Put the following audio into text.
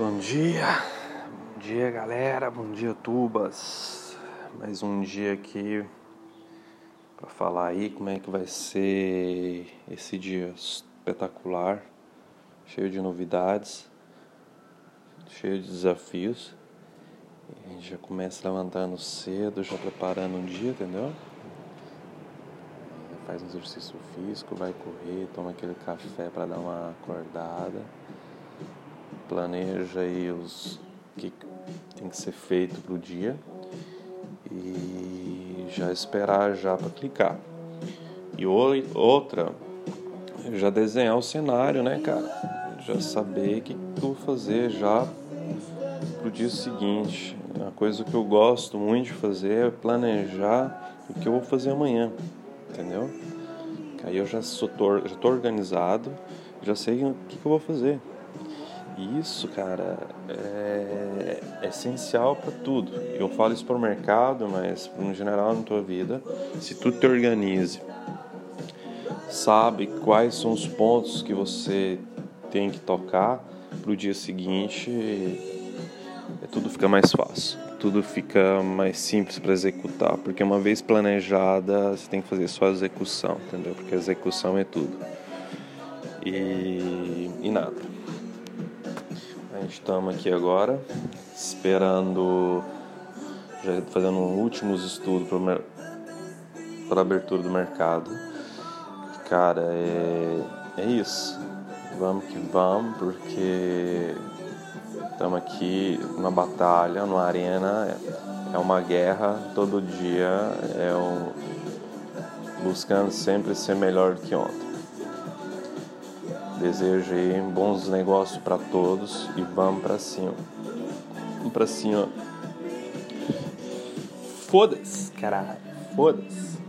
Bom dia, bom dia galera, bom dia tubas. Mais um dia aqui para falar aí como é que vai ser esse dia espetacular, cheio de novidades, cheio de desafios. A gente já começa levantando cedo, já preparando um dia, entendeu? Faz um exercício físico, vai correr, toma aquele café para dar uma acordada planeja aí os que tem que ser feito para o dia e já esperar já para clicar. E outra, já desenhar o cenário, né, cara? Já saber o que, vou fazer já pro dia seguinte. Uma coisa que eu gosto muito de fazer é planejar o que eu vou fazer amanhã, entendeu? Aí eu já sou já tô organizado, já sei o que, que eu vou fazer. Isso, cara, é, é essencial para tudo. Eu falo isso para o mercado, mas no geral na tua vida, se tu te organize, sabe quais são os pontos que você tem que tocar para o dia seguinte, é, tudo fica mais fácil, tudo fica mais simples para executar, porque uma vez planejada, você tem que fazer só a execução, entendeu? Porque a execução é tudo. E, e nada. A gente estamos aqui agora esperando, já fazendo últimos estudos para abertura do mercado. Cara, é, é isso. Vamos que vamos, porque estamos aqui numa batalha, numa arena, é uma guerra todo dia, é um, buscando sempre ser melhor do que ontem. Desejo aí bons negócios para todos e vamos para cima. Vamos para cima. Foda-se, caralho. Foda-se.